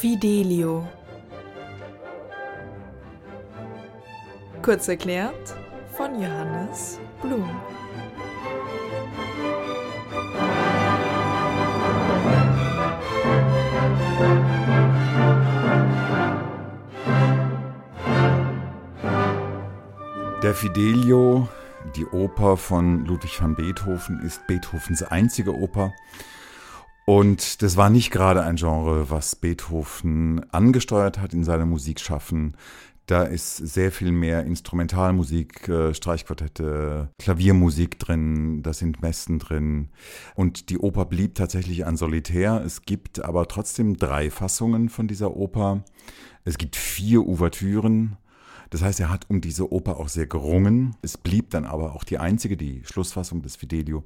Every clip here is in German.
Fidelio. Kurz erklärt von Johannes Blum. Der Fidelio, die Oper von Ludwig van Beethoven, ist Beethovens einzige Oper. Und das war nicht gerade ein Genre, was Beethoven angesteuert hat in seinem Musikschaffen. Da ist sehr viel mehr Instrumentalmusik, äh, Streichquartette, Klaviermusik drin, da sind Messen drin. Und die Oper blieb tatsächlich ein Solitär. Es gibt aber trotzdem drei Fassungen von dieser Oper. Es gibt vier Ouvertüren. Das heißt, er hat um diese Oper auch sehr gerungen. Es blieb dann aber auch die einzige, die Schlussfassung des Fidelio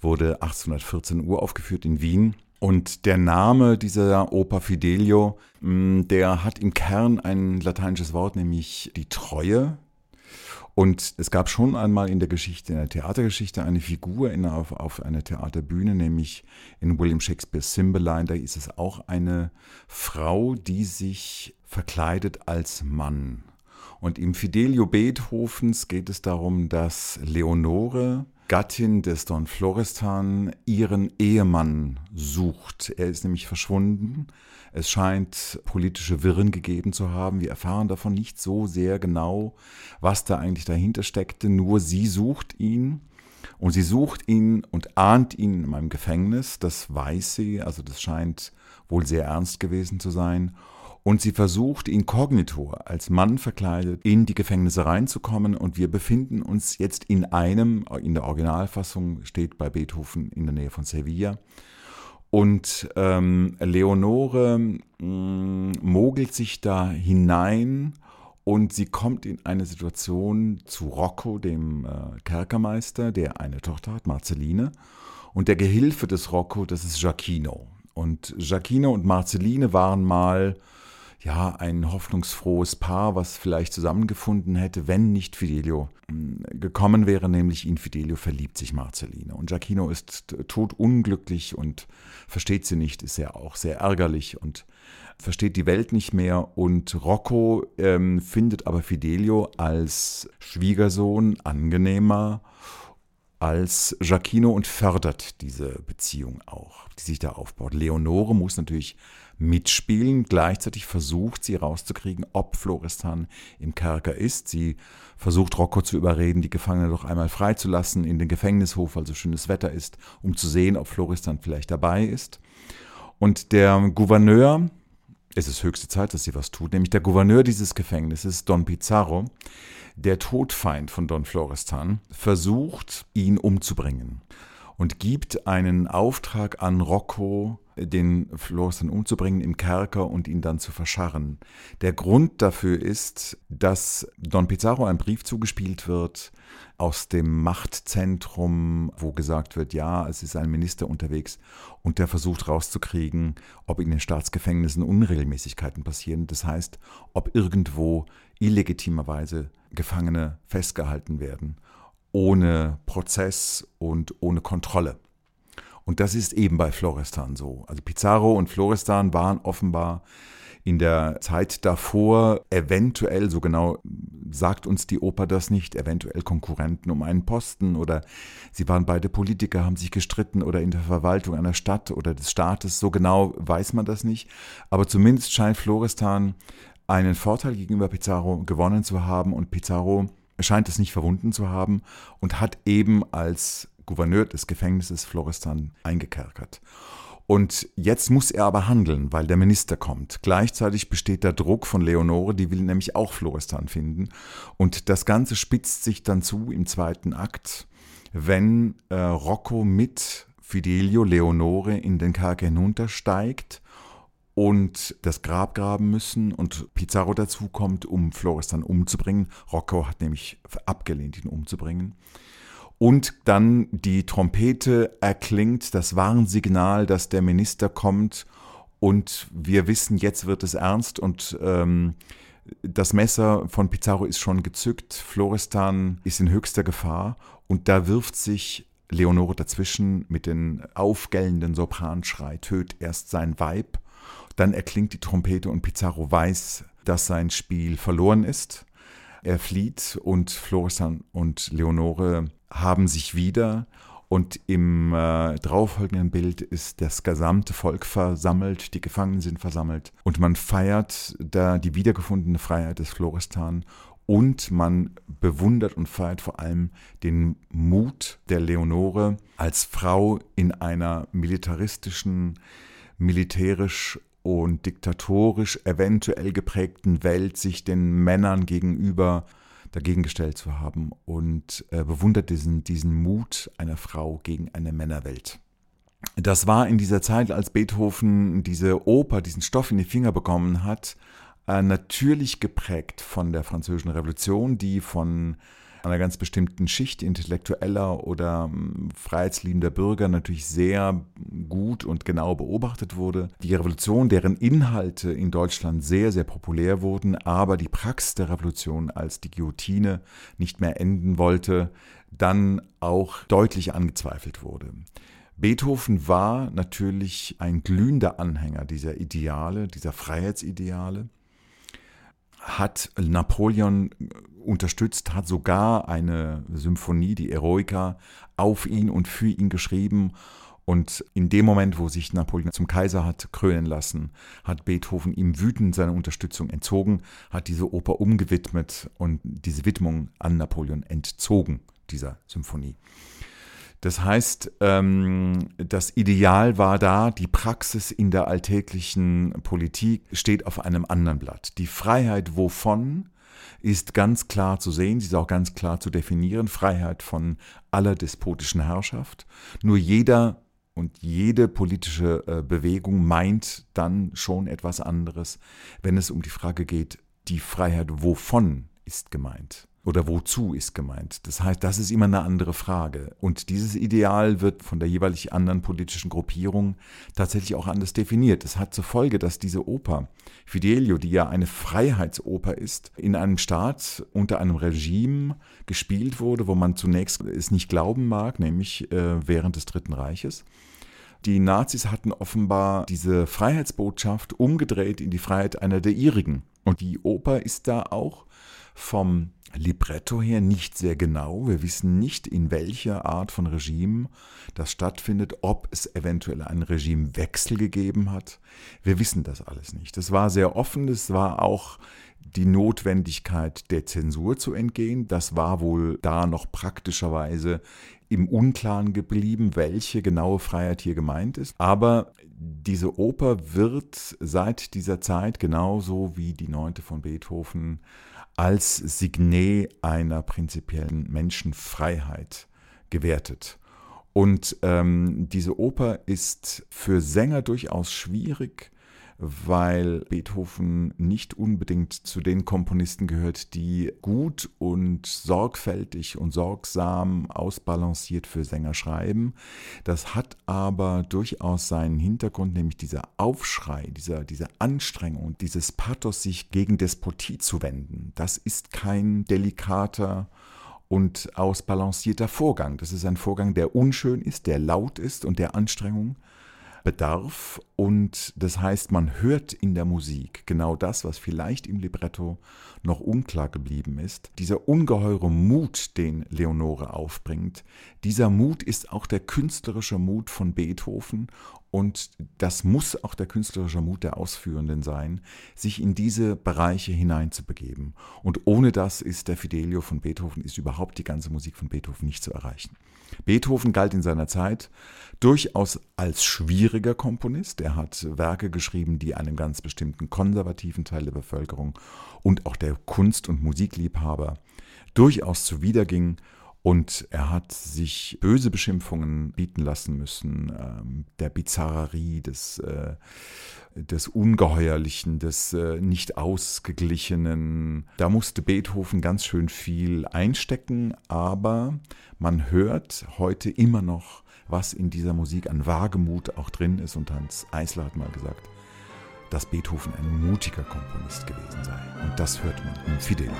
wurde 1814 uraufgeführt in Wien. Und der Name dieser Oper Fidelio, mm, der hat im Kern ein lateinisches Wort, nämlich die Treue. Und es gab schon einmal in der Geschichte, in der Theatergeschichte, eine Figur in, auf, auf einer Theaterbühne, nämlich in William Shakespeares Cymbeline. Da ist es auch eine Frau, die sich verkleidet als Mann. Und im Fidelio Beethovens geht es darum, dass Leonore, Gattin des Don Florestan ihren Ehemann sucht. Er ist nämlich verschwunden. Es scheint politische Wirren gegeben zu haben. Wir erfahren davon nicht so sehr genau, was da eigentlich dahinter steckte. Nur sie sucht ihn. Und sie sucht ihn und ahnt ihn in einem Gefängnis. Das weiß sie. Also das scheint wohl sehr ernst gewesen zu sein und sie versucht inkognito als Mann verkleidet in die Gefängnisse reinzukommen und wir befinden uns jetzt in einem, in der Originalfassung steht bei Beethoven in der Nähe von Sevilla und ähm, Leonore mh, mm, mogelt sich da hinein und sie kommt in eine Situation zu Rocco, dem äh, Kerkermeister, der eine Tochter hat, Marceline. Und der Gehilfe des Rocco, das ist Giacchino. Und Giacchino und Marceline waren mal ja, ein hoffnungsfrohes Paar, was vielleicht zusammengefunden hätte, wenn nicht Fidelio hm, gekommen wäre, nämlich in Fidelio verliebt sich Marceline. Und Giacchino ist todunglücklich und versteht sie nicht, ist ja auch sehr ärgerlich und versteht die Welt nicht mehr. Und Rocco ähm, findet aber Fidelio als Schwiegersohn angenehmer als Giacchino und fördert diese Beziehung auch, die sich da aufbaut. Leonore muss natürlich mitspielen. Gleichzeitig versucht sie rauszukriegen, ob Florestan im Kerker ist. Sie versucht Rocco zu überreden, die Gefangene doch einmal freizulassen in den Gefängnishof, weil so schönes Wetter ist, um zu sehen, ob Florestan vielleicht dabei ist. Und der Gouverneur, es ist höchste Zeit, dass sie was tut, nämlich der Gouverneur dieses Gefängnisses, Don Pizarro, der Todfeind von Don Florestan, versucht, ihn umzubringen und gibt einen Auftrag an Rocco, den Florestan umzubringen im Kerker und ihn dann zu verscharren. Der Grund dafür ist, dass Don Pizarro ein Brief zugespielt wird aus dem Machtzentrum, wo gesagt wird, ja, es ist ein Minister unterwegs und der versucht rauszukriegen, ob in den Staatsgefängnissen Unregelmäßigkeiten passieren. Das heißt, ob irgendwo illegitimerweise Gefangene festgehalten werden ohne Prozess und ohne Kontrolle. Und das ist eben bei Florestan so. Also Pizarro und Florestan waren offenbar in der Zeit davor eventuell, so genau sagt uns die Oper das nicht, eventuell Konkurrenten um einen Posten oder sie waren beide Politiker, haben sich gestritten oder in der Verwaltung einer Stadt oder des Staates, so genau weiß man das nicht. Aber zumindest scheint Florestan einen Vorteil gegenüber Pizarro gewonnen zu haben und Pizarro scheint es nicht verwunden zu haben und hat eben als Gouverneur des Gefängnisses Florestan eingekerkert. Und jetzt muss er aber handeln, weil der Minister kommt. Gleichzeitig besteht der Druck von Leonore, die will nämlich auch Florestan finden. Und das Ganze spitzt sich dann zu im zweiten Akt, wenn äh, Rocco mit Fidelio Leonore in den Kerker hinuntersteigt und das Grab graben müssen und Pizarro dazukommt, um Florestan umzubringen. Rocco hat nämlich abgelehnt, ihn umzubringen. Und dann die Trompete erklingt, das Warnsignal, dass der Minister kommt und wir wissen, jetzt wird es ernst und ähm, das Messer von Pizarro ist schon gezückt, Florestan ist in höchster Gefahr und da wirft sich Leonore dazwischen mit den aufgellenden Sopranschrei, töt erst sein Weib Dann erklingt die Trompete und Pizarro weiß, dass sein Spiel verloren ist. Er flieht und Florestan und Leonore haben sich wieder. Und im äh, darauffolgenden Bild ist das gesamte Volk versammelt, die Gefangenen sind versammelt. Und man feiert da die wiedergefundene Freiheit des Florestan und man bewundert und feiert vor allem den Mut der Leonore als Frau in einer militaristischen, militärisch und diktatorisch eventuell geprägten Welt sich den Männern gegenüber dagegen gestellt zu haben und äh, bewundert diesen, diesen Mut einer Frau gegen eine Männerwelt. Das war in dieser Zeit, als Beethoven diese Oper, diesen Stoff in die Finger bekommen hat, äh, natürlich geprägt von der Französischen Revolution, die von einer ganz bestimmten Schicht intellektueller oder ähm, freiheitsliebender Bürger natürlich sehr gut und genau beobachtet wurde. Die Revolution, deren Inhalte in Deutschland sehr, sehr populär wurden, aber die Praxis der Revolution, als die Guillotine nicht mehr enden wollte, dann auch deutlich angezweifelt wurde. Beethoven war natürlich ein glühender Anhänger dieser Ideale, dieser Freiheitsideale hat Napoleon unterstützt, hat sogar eine Symphonie, die Eroica, auf ihn und für ihn geschrieben. Und in dem Moment, wo sich Napoleon zum Kaiser hat krönen lassen, hat Beethoven ihm wütend seine Unterstützung entzogen, hat diese Oper umgewidmet und diese Widmung an Napoleon entzogen, dieser Symphonie. Das heißt, ähm, das Ideal war da, die Praxis in der alltäglichen Politik steht auf einem anderen Blatt. Die Freiheit wovon ist ganz klar zu sehen, sie ist auch ganz klar zu definieren, Freiheit von aller despotischen Herrschaft. Nur jeder und jede politische äh, Bewegung meint dann schon etwas anderes, wenn es um die Frage geht, die Freiheit wovon ist gemeint oder wozu ist gemeint. Das heißt, das ist immer eine andere Frage. Und dieses Ideal wird von der jeweilig anderen politischen Gruppierung tatsächlich auch anders definiert. Es hat zur Folge, dass diese Oper, Fidelio, die ja eine Freiheitsoper ist, in einem Staat unter einem Regime gespielt wurde, wo man zunächst es nicht glauben mag, nämlich äh, während des Dritten Reiches. Die Nazis hatten offenbar diese Freiheitsbotschaft umgedreht in die Freiheit einer der ihrigen. Und die Oper ist da auch vom Libretto her nicht sehr genau. Wir wissen nicht, in welcher Art von Regime das stattfindet, ob es eventuell einen Regimewechsel gegeben hat. Wir wissen das alles nicht. Es war sehr offen, es war auch die Notwendigkeit der Zensur zu entgehen. Das war wohl da noch praktischerweise im Unklaren geblieben, welche genaue Freiheit hier gemeint ist. Aber diese Oper wird seit dieser Zeit genauso wie die neunte von Beethoven als Signet einer prinzipiellen Menschenfreiheit gewertet. Und ähm, diese Oper ist für Sänger durchaus schwierig, weil Beethoven nicht unbedingt zu den Komponisten gehört, die gut und sorgfältig und sorgsam ausbalanciert für Sänger schreiben. Das hat aber durchaus seinen Hintergrund, nämlich dieser Aufschrei, dieser, diese Anstrengung, dieses Pathos, sich gegen Despotie zu wenden. Das ist kein delikater und ausbalancierter Vorgang. Das ist ein Vorgang, der unschön ist, der laut ist und der Anstrengung bedarf. Und das heißt, man hört in der Musik genau das, was vielleicht im Libretto noch unklar geblieben ist. Dieser ungeheure Mut, den Leonore aufbringt, dieser Mut ist auch der künstlerische Mut von Beethoven und das muss auch der künstlerische Mut der Ausführenden sein, sich in diese Bereiche hineinzubegeben. Und ohne das ist der Fidelio von Beethoven, ist überhaupt die ganze Musik von Beethoven nicht zu erreichen. Beethoven galt in seiner Zeit durchaus als schwieriger Komponist. Er hat Werke geschrieben, die einem ganz bestimmten konservativen Teil der Bevölkerung und auch der Kunst- und Musikliebhaber durchaus zuwidergingen und er hat sich böse Beschimpfungen bieten lassen müssen, ähm, der Bizarrerie, des, äh, des Ungeheuerlichen, des äh, nicht ausgeglichenen. Da musste Beethoven ganz schön viel einstecken, aber man hört heute immer noch, was in dieser Musik an Wagemut auch drin ist. Und Hans Eisler hat mal gesagt, dass Beethoven ein mutiger Komponist gewesen sei. Und das hört man im Fidel.